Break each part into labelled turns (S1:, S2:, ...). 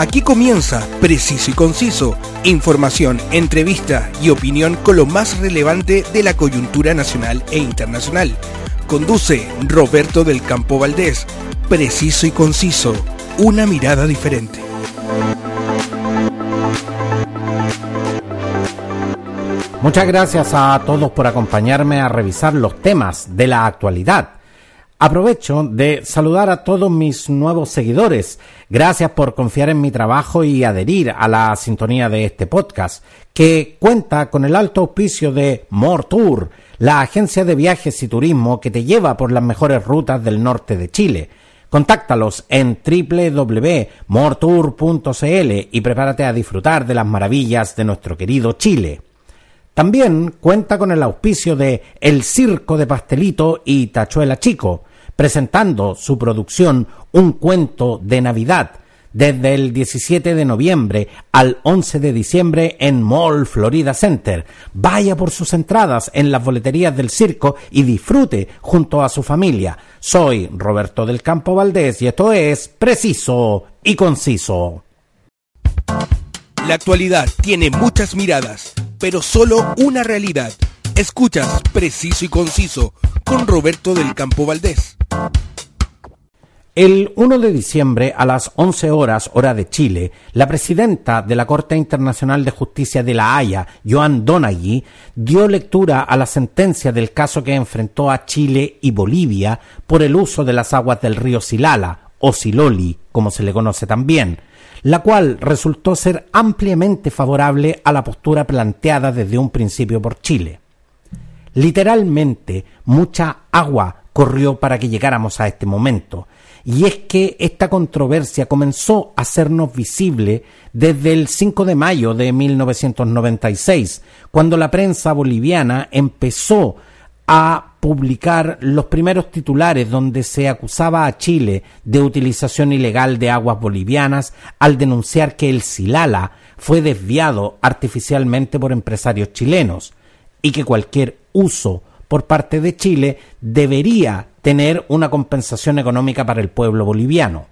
S1: Aquí comienza Preciso y Conciso, información, entrevista y opinión con lo más relevante de la coyuntura nacional e internacional. Conduce Roberto del Campo Valdés. Preciso y Conciso, una mirada diferente.
S2: Muchas gracias a todos por acompañarme a revisar los temas de la actualidad Aprovecho de saludar a todos mis nuevos seguidores. Gracias por confiar en mi trabajo y adherir a la sintonía de este podcast, que cuenta con el alto auspicio de More Tour, la agencia de viajes y turismo que te lleva por las mejores rutas del norte de Chile. Contáctalos en www.mortour.cl y prepárate a disfrutar de las maravillas de nuestro querido Chile. También cuenta con el auspicio de El Circo de Pastelito y Tachuela Chico, presentando su producción Un cuento de Navidad desde el 17 de noviembre al 11 de diciembre en Mall Florida Center. Vaya por sus entradas en las boleterías del circo y disfrute junto a su familia. Soy Roberto del Campo Valdés y esto es Preciso y Conciso.
S1: La actualidad tiene muchas miradas, pero solo una realidad. Escuchas Preciso y Conciso con Roberto del Campo Valdés.
S2: El 1 de diciembre a las 11 horas hora de Chile, la presidenta de la Corte Internacional de Justicia de La Haya, Joan Donaghy, dio lectura a la sentencia del caso que enfrentó a Chile y Bolivia por el uso de las aguas del río Silala, o Siloli, como se le conoce también, la cual resultó ser ampliamente favorable a la postura planteada desde un principio por Chile. Literalmente, mucha agua corrió para que llegáramos a este momento. Y es que esta controversia comenzó a hacernos visible desde el 5 de mayo de 1996, cuando la prensa boliviana empezó a publicar los primeros titulares donde se acusaba a Chile de utilización ilegal de aguas bolivianas al denunciar que el Silala fue desviado artificialmente por empresarios chilenos y que cualquier uso por parte de Chile debería tener una compensación económica para el pueblo boliviano.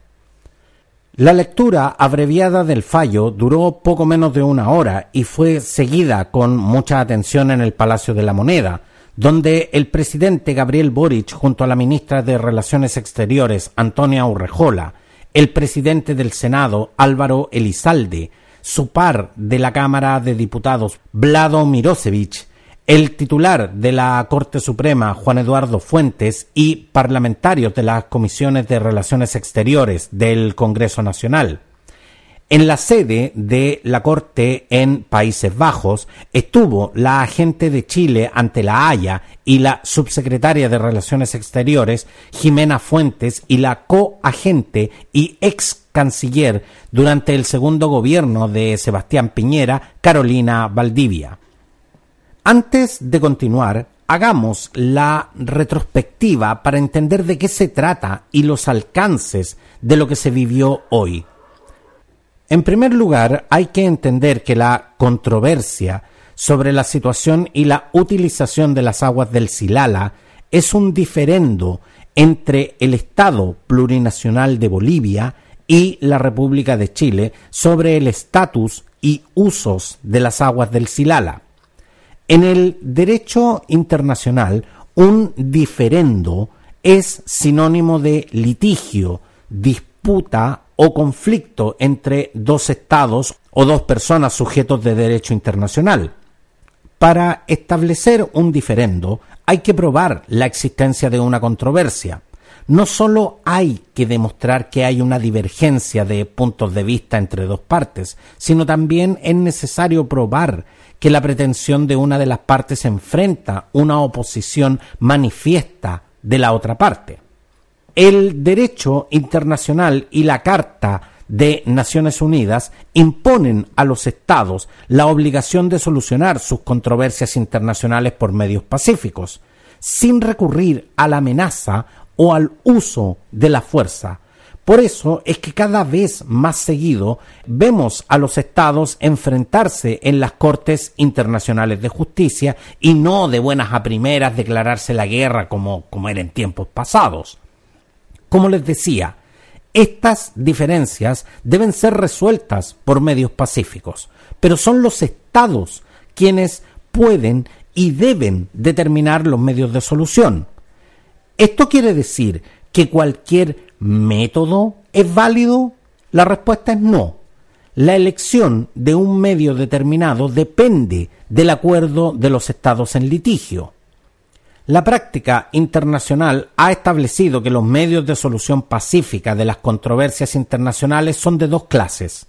S2: La lectura abreviada del fallo duró poco menos de una hora y fue seguida con mucha atención en el Palacio de la Moneda, donde el presidente Gabriel Boric junto a la ministra de Relaciones Exteriores Antonia Urrejola, el presidente del Senado Álvaro Elizalde, su par de la Cámara de Diputados Vlado Mirosevich el titular de la Corte Suprema, Juan Eduardo Fuentes, y parlamentarios de las comisiones de Relaciones Exteriores del Congreso Nacional. En la sede de la Corte en Países Bajos estuvo la agente de Chile ante la Haya y la subsecretaria de Relaciones Exteriores, Jimena Fuentes, y la coagente y ex canciller durante el segundo gobierno de Sebastián Piñera, Carolina Valdivia. Antes de continuar, hagamos la retrospectiva para entender de qué se trata y los alcances de lo que se vivió hoy. En primer lugar, hay que entender que la controversia sobre la situación y la utilización de las aguas del Silala es un diferendo entre el Estado plurinacional de Bolivia y la República de Chile sobre el estatus y usos de las aguas del Silala. En el derecho internacional, un diferendo es sinónimo de litigio, disputa o conflicto entre dos estados o dos personas sujetos de derecho internacional. Para establecer un diferendo hay que probar la existencia de una controversia. No solo hay que demostrar que hay una divergencia de puntos de vista entre dos partes, sino también es necesario probar que la pretensión de una de las partes enfrenta una oposición manifiesta de la otra parte. El derecho internacional y la Carta de Naciones Unidas imponen a los estados la obligación de solucionar sus controversias internacionales por medios pacíficos, sin recurrir a la amenaza o al uso de la fuerza, por eso es que cada vez más seguido vemos a los estados enfrentarse en las Cortes Internacionales de Justicia y no de buenas a primeras declararse la guerra como, como era en tiempos pasados. Como les decía, Estas diferencias deben ser resueltas por medios pacíficos, pero son los estados quienes pueden y deben determinar los medios de solución. ¿Esto quiere decir que cualquier método es válido? La respuesta es no. La elección de un medio determinado depende del acuerdo de los estados en litigio. La práctica internacional ha establecido que los medios de solución pacífica de las controversias internacionales son de dos clases,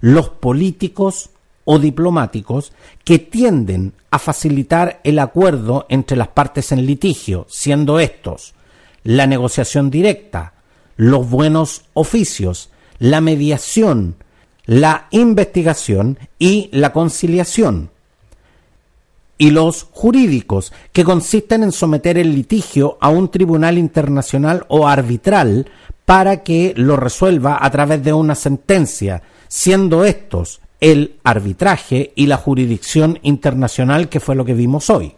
S2: los políticos o diplomáticos que tienden a facilitar el acuerdo entre las partes en litigio, siendo estos la negociación directa, los buenos oficios, la mediación, la investigación y la conciliación y los jurídicos, que consisten en someter el litigio a un tribunal internacional o arbitral para que lo resuelva a través de una sentencia, siendo estos el arbitraje y la jurisdicción internacional que fue lo que vimos hoy.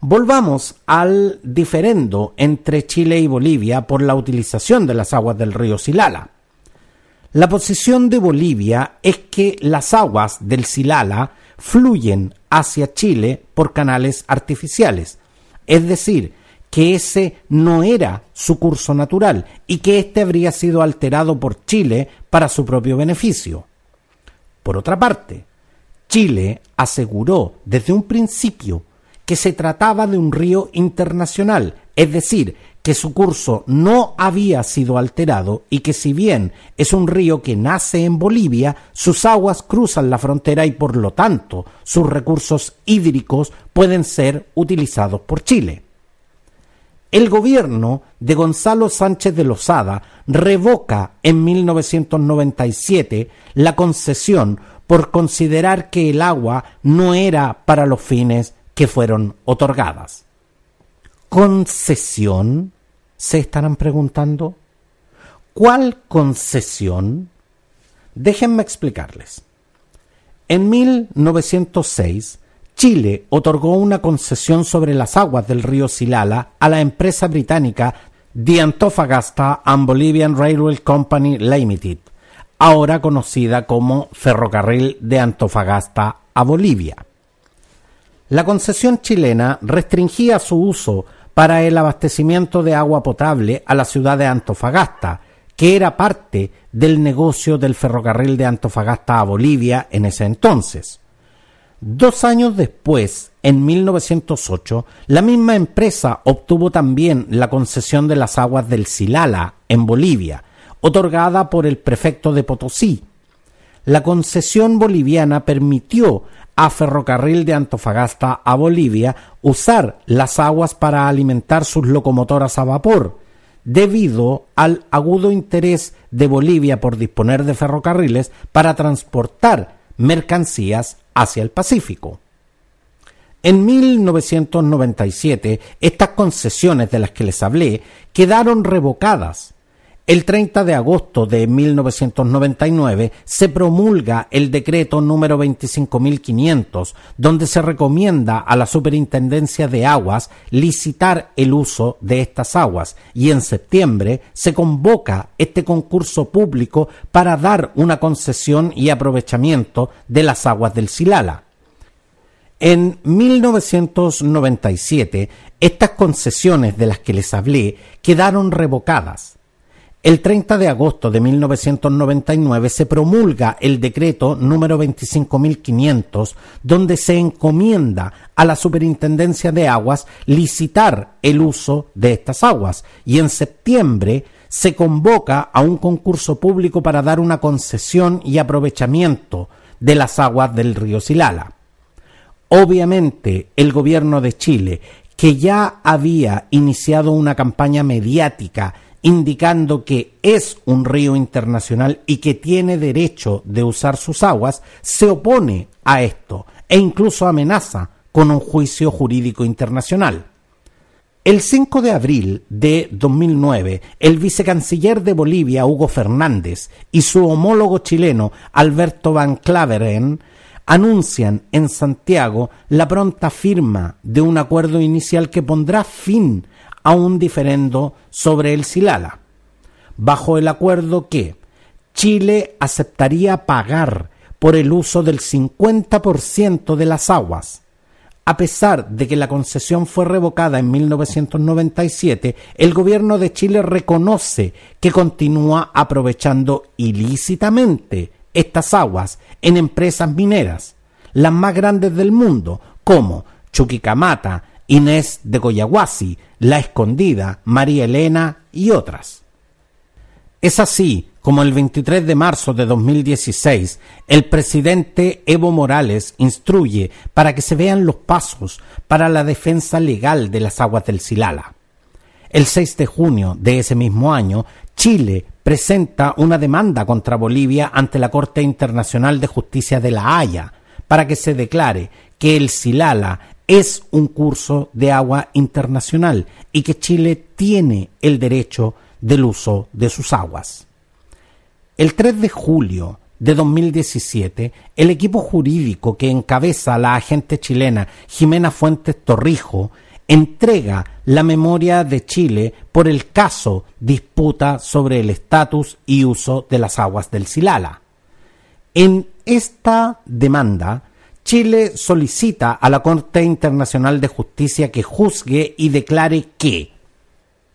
S2: Volvamos al diferendo entre Chile y Bolivia por la utilización de las aguas del río Silala. La posición de Bolivia es que las aguas del Silala fluyen hacia Chile por canales artificiales. Es decir, que ese no era su curso natural y que éste habría sido alterado por Chile para su propio beneficio. Por otra parte, Chile aseguró desde un principio que se trataba de un río internacional, es decir, que su curso no había sido alterado y que si bien es un río que nace en Bolivia, sus aguas cruzan la frontera y por lo tanto sus recursos hídricos pueden ser utilizados por Chile. El gobierno de Gonzalo Sánchez de Lozada revoca en 1997 la concesión por considerar que el agua no era para los fines que fueron otorgadas. ¿Concesión? se estarán preguntando. ¿Cuál concesión? Déjenme explicarles. En 1906, Chile otorgó una concesión sobre las aguas del río Silala a la empresa británica The Antofagasta and Bolivian Railway Company Limited, ahora conocida como Ferrocarril de Antofagasta a Bolivia. La concesión chilena restringía su uso para el abastecimiento de agua potable a la ciudad de Antofagasta, que era parte del negocio del ferrocarril de Antofagasta a Bolivia en ese entonces. Dos años después, en 1908, la misma empresa obtuvo también la concesión de las aguas del Silala, en Bolivia, otorgada por el prefecto de Potosí. La concesión boliviana permitió a Ferrocarril de Antofagasta a Bolivia usar las aguas para alimentar sus locomotoras a vapor, debido al agudo interés de Bolivia por disponer de ferrocarriles para transportar mercancías hacia el Pacífico. En 1997, estas concesiones de las que les hablé quedaron revocadas el 30 de agosto de 1999 se promulga el decreto número 25.500, donde se recomienda a la Superintendencia de Aguas licitar el uso de estas aguas y en septiembre se convoca este concurso público para dar una concesión y aprovechamiento de las aguas del Silala. En 1997, estas concesiones de las que les hablé quedaron revocadas el 30 de agosto de 1999 se promulga el decreto número 25.500, donde se encomienda a la Superintendencia de Aguas licitar el uso de estas aguas y en septiembre se convoca a un concurso público para dar una concesión y aprovechamiento de las aguas del río Silala. Obviamente, el gobierno de Chile, que ya había iniciado una campaña mediática indicando que es un río internacional y que tiene derecho de usar sus aguas, se opone a esto e incluso amenaza con un juicio jurídico internacional. El 5 de abril de 2009, el vicecanciller de Bolivia, Hugo Fernández, y su homólogo chileno, Alberto Van Claveren, anuncian en Santiago la pronta firma de un acuerdo inicial que pondrá fin a un diferendo sobre el Silala. bajo el acuerdo que Chile aceptaría pagar por el uso del 50% de las aguas. A pesar de que la concesión fue revocada en 1997, el gobierno de Chile reconoce que continúa aprovechando ilícitamente estas aguas en empresas mineras, las más grandes del mundo, como Chuquicamata, Inés de Coyahuasi, La Escondida, María Elena y otras. Es así como el 23 de marzo de 2016 el presidente Evo Morales instruye para que se vean los pasos para la defensa legal de las aguas del Silala. El 6 de junio de ese mismo año, Chile presenta una demanda contra Bolivia ante la Corte Internacional de Justicia de La Haya para que se declare que el Silala es un curso de agua internacional y que Chile tiene el derecho del uso de sus aguas. El 3 de julio de 2017, el equipo jurídico que encabeza la agente chilena Jimena Fuentes Torrijo entrega la memoria de Chile por el caso disputa sobre el estatus y uso de las aguas del Silala. En esta demanda, Chile solicita a la Corte Internacional de Justicia que juzgue y declare que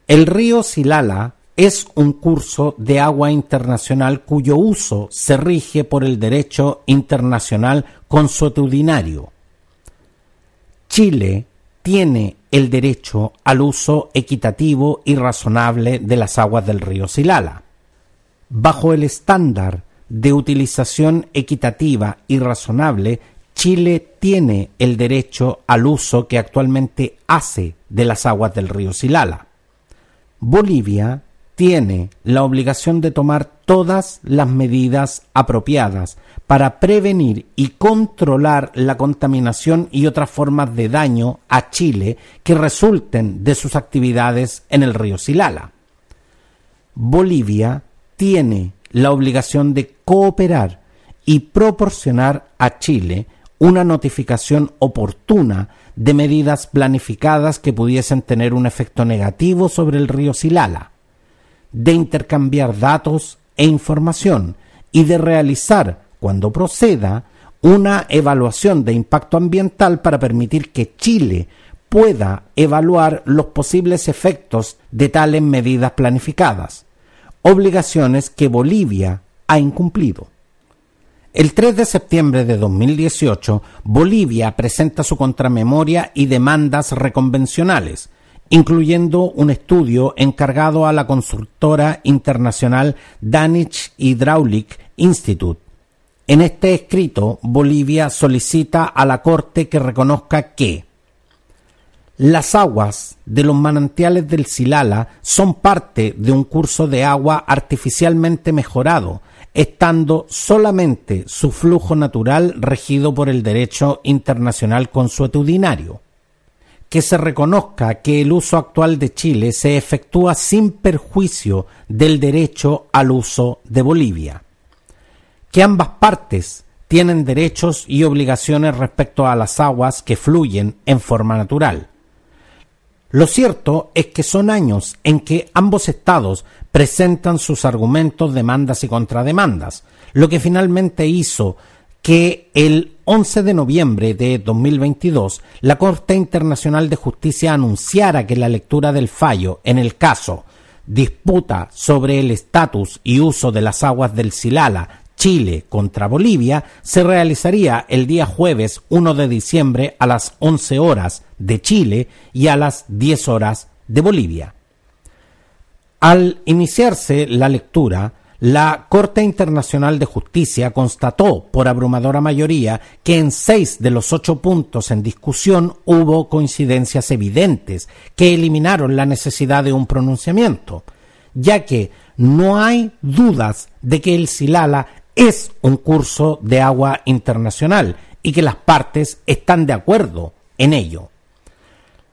S2: el río Silala es un curso de agua internacional cuyo uso se rige por el derecho internacional consuetudinario. Chile tiene el derecho al uso equitativo y razonable de las aguas del río Silala. Bajo el estándar de utilización equitativa y razonable, Chile tiene el derecho al uso que actualmente hace de las aguas del río Silala. Bolivia tiene la obligación de tomar todas las medidas apropiadas para prevenir y controlar la contaminación y otras formas de daño a Chile que resulten de sus actividades en el río Silala. Bolivia tiene la obligación de cooperar y proporcionar a Chile una notificación oportuna de medidas planificadas que pudiesen tener un efecto negativo sobre el río Silala de intercambiar datos e información y de realizar, cuando proceda, una evaluación de impacto ambiental para permitir que Chile pueda evaluar los posibles efectos de tales medidas planificadas, obligaciones que Bolivia ha incumplido. El 3 de septiembre de 2018, Bolivia presenta su contramemoria y demandas reconvencionales, incluyendo un estudio encargado a la consultora internacional Danish Hydraulic Institute. En este escrito, Bolivia solicita a la Corte que reconozca que las aguas de los manantiales del Silala son parte de un curso de agua artificialmente mejorado, estando solamente su flujo natural regido por el derecho internacional consuetudinario que se reconozca que el uso actual de Chile se efectúa sin perjuicio del derecho al uso de Bolivia, que ambas partes tienen derechos y obligaciones respecto a las aguas que fluyen en forma natural. Lo cierto es que son años en que ambos estados presentan sus argumentos, demandas y contrademandas, lo que finalmente hizo que el 11 de noviembre de 2022 la Corte Internacional de Justicia anunciara que la lectura del fallo en el caso disputa sobre el estatus y uso de las aguas del Silala Chile contra Bolivia se realizaría el día jueves 1 de diciembre a las 11 horas de Chile y a las 10 horas de Bolivia. Al iniciarse la lectura, la Corte Internacional de Justicia constató por abrumadora mayoría que en seis de los ocho puntos en discusión hubo coincidencias evidentes que eliminaron la necesidad de un pronunciamiento, ya que no hay dudas de que el Silala es un curso de agua internacional y que las partes están de acuerdo en ello.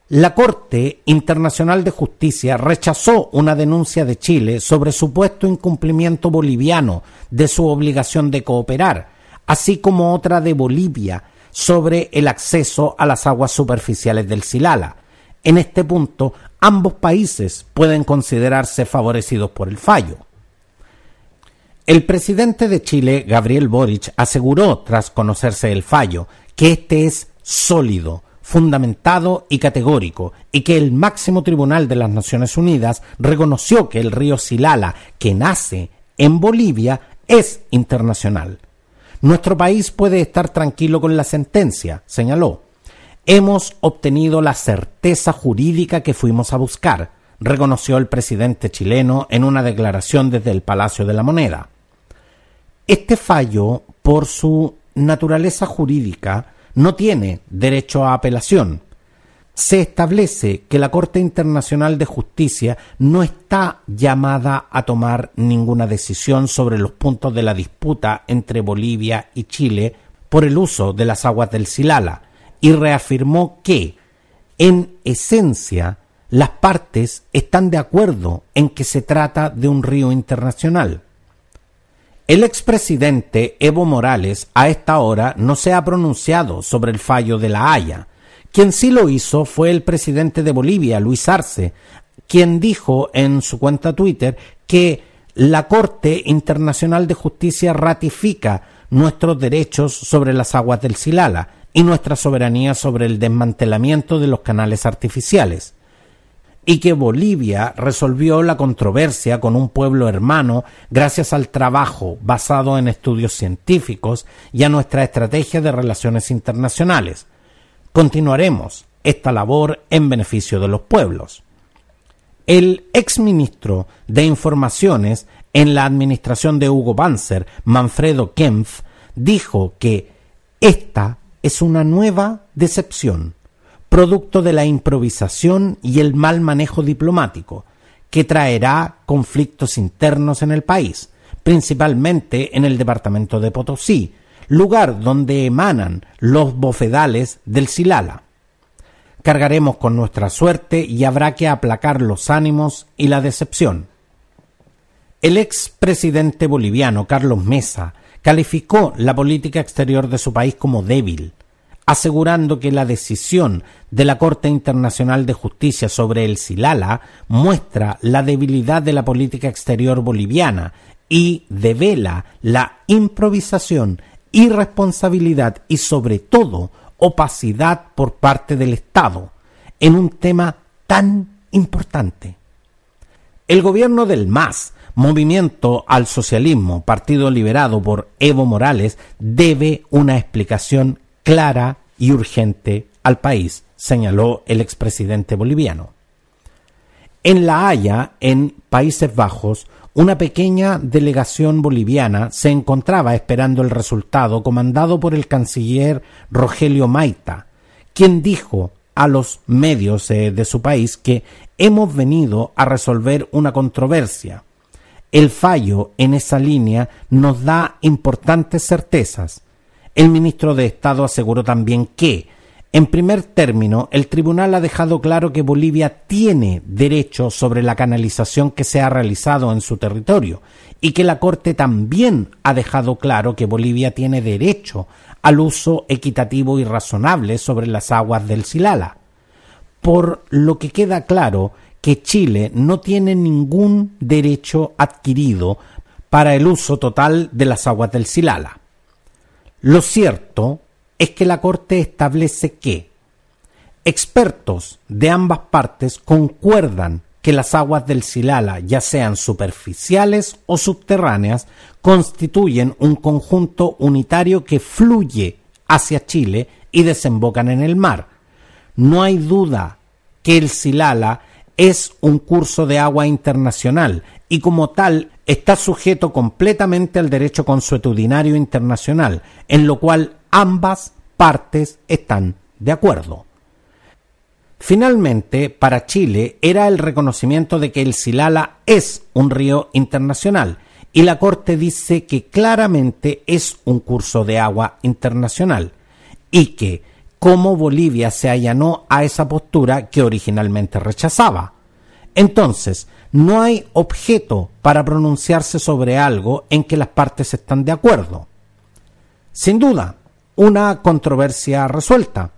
S2: La Corte Internacional de Justicia rechazó una denuncia de Chile sobre supuesto incumplimiento boliviano de su obligación de cooperar, así como otra de Bolivia sobre el acceso a las aguas superficiales del Silala. En este punto, ambos países pueden considerarse favorecidos por el fallo. El presidente de Chile, Gabriel Boric, aseguró, tras conocerse el fallo, que este es sólido, fundamentado y categórico, y que el máximo tribunal de las Naciones Unidas reconoció que el río Silala, que nace en Bolivia, es internacional. Nuestro país puede estar tranquilo con la sentencia, señaló. Hemos obtenido la certeza jurídica que fuimos a buscar, reconoció el presidente chileno en una declaración desde el Palacio de la Moneda. Este fallo, por su naturaleza jurídica, no tiene derecho a apelación. Se establece que la Corte Internacional de Justicia no está llamada a tomar ninguna decisión sobre los puntos de la disputa entre Bolivia y Chile por el uso de las aguas del Silala y reafirmó que, en esencia, las partes están de acuerdo en que se trata de un río internacional. El expresidente Evo Morales a esta hora no se ha pronunciado sobre el fallo de la Haya. Quien sí lo hizo fue el presidente de Bolivia, Luis Arce, quien dijo en su cuenta Twitter que la Corte Internacional de Justicia ratifica nuestros derechos sobre las aguas del Silala y nuestra soberanía sobre el desmantelamiento de los canales artificiales y que Bolivia resolvió la controversia con un pueblo hermano gracias al trabajo basado en estudios científicos y a nuestra estrategia de relaciones internacionales. Continuaremos esta labor en beneficio de los pueblos. El exministro de Informaciones en la administración de Hugo Banzer, Manfredo Kempf, dijo que esta es una nueva decepción producto de la improvisación y el mal manejo diplomático, que traerá conflictos internos en el país, principalmente en el departamento de Potosí, lugar donde emanan los bofedales del Silala. Cargaremos con nuestra suerte y habrá que aplacar los ánimos y la decepción. El expresidente boliviano Carlos Mesa calificó la política exterior de su país como débil, asegurando que la decisión de la Corte Internacional de Justicia sobre el Silala muestra la debilidad de la política exterior boliviana y devela la improvisación, irresponsabilidad y sobre todo opacidad por parte del Estado en un tema tan importante. El gobierno del MAS, Movimiento al Socialismo, partido liberado por Evo Morales, debe una explicación clara y urgente al país, señaló el expresidente boliviano. En La Haya, en Países Bajos, una pequeña delegación boliviana se encontraba esperando el resultado comandado por el canciller Rogelio Maita, quien dijo a los medios eh, de su país que hemos venido a resolver una controversia. El fallo en esa línea nos da importantes certezas. El ministro de Estado aseguró también que, en primer término, el tribunal ha dejado claro que Bolivia tiene derecho sobre la canalización que se ha realizado en su territorio y que la Corte también ha dejado claro que Bolivia tiene derecho al uso equitativo y razonable sobre las aguas del Silala. Por lo que queda claro que Chile no tiene ningún derecho adquirido para el uso total de las aguas del Silala. Lo cierto es que la Corte establece que expertos de ambas partes concuerdan que las aguas del Silala, ya sean superficiales o subterráneas, constituyen un conjunto unitario que fluye hacia Chile y desembocan en el mar. No hay duda que el Silala es un curso de agua internacional y como tal está sujeto completamente al derecho consuetudinario internacional, en lo cual ambas partes están de acuerdo. Finalmente, para Chile era el reconocimiento de que el Silala es un río internacional y la Corte dice que claramente es un curso de agua internacional y que, como Bolivia se allanó a esa postura que originalmente rechazaba. Entonces, no hay objeto para pronunciarse sobre algo en que las partes están de acuerdo. Sin duda, una controversia resuelta,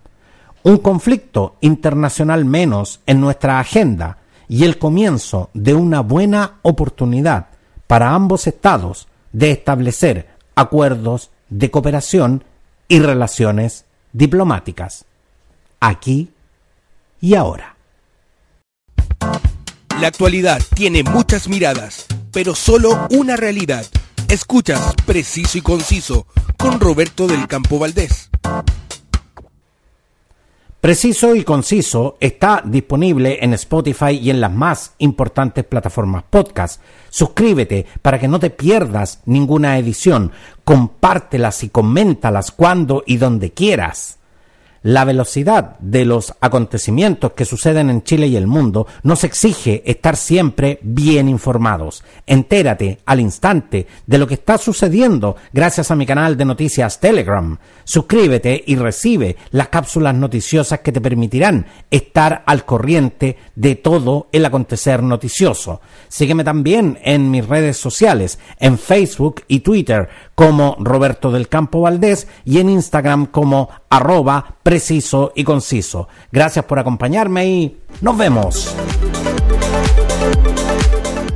S2: un conflicto internacional menos en nuestra agenda y el comienzo de una buena oportunidad para ambos estados de establecer acuerdos de cooperación y relaciones diplomáticas. Aquí y ahora.
S1: La actualidad tiene muchas miradas, pero solo una realidad. Escuchas Preciso y Conciso con Roberto del Campo Valdés.
S2: Preciso y conciso está disponible en Spotify y en las más importantes plataformas podcast. Suscríbete para que no te pierdas ninguna edición. Compártelas y coméntalas cuando y donde quieras. La velocidad de los acontecimientos que suceden en Chile y el mundo nos exige estar siempre bien informados. Entérate al instante de lo que está sucediendo gracias a mi canal de noticias Telegram. Suscríbete y recibe las cápsulas noticiosas que te permitirán estar al corriente de todo el acontecer noticioso. Sígueme también en mis redes sociales, en Facebook y Twitter como Roberto del Campo Valdés y en Instagram como arroba preciso y conciso. Gracias por acompañarme y nos vemos.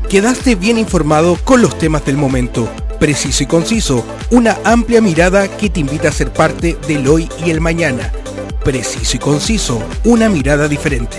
S1: Quedaste bien informado con los temas del momento. Preciso y conciso, una amplia mirada que te invita a ser parte del hoy y el mañana. Preciso y conciso, una mirada diferente.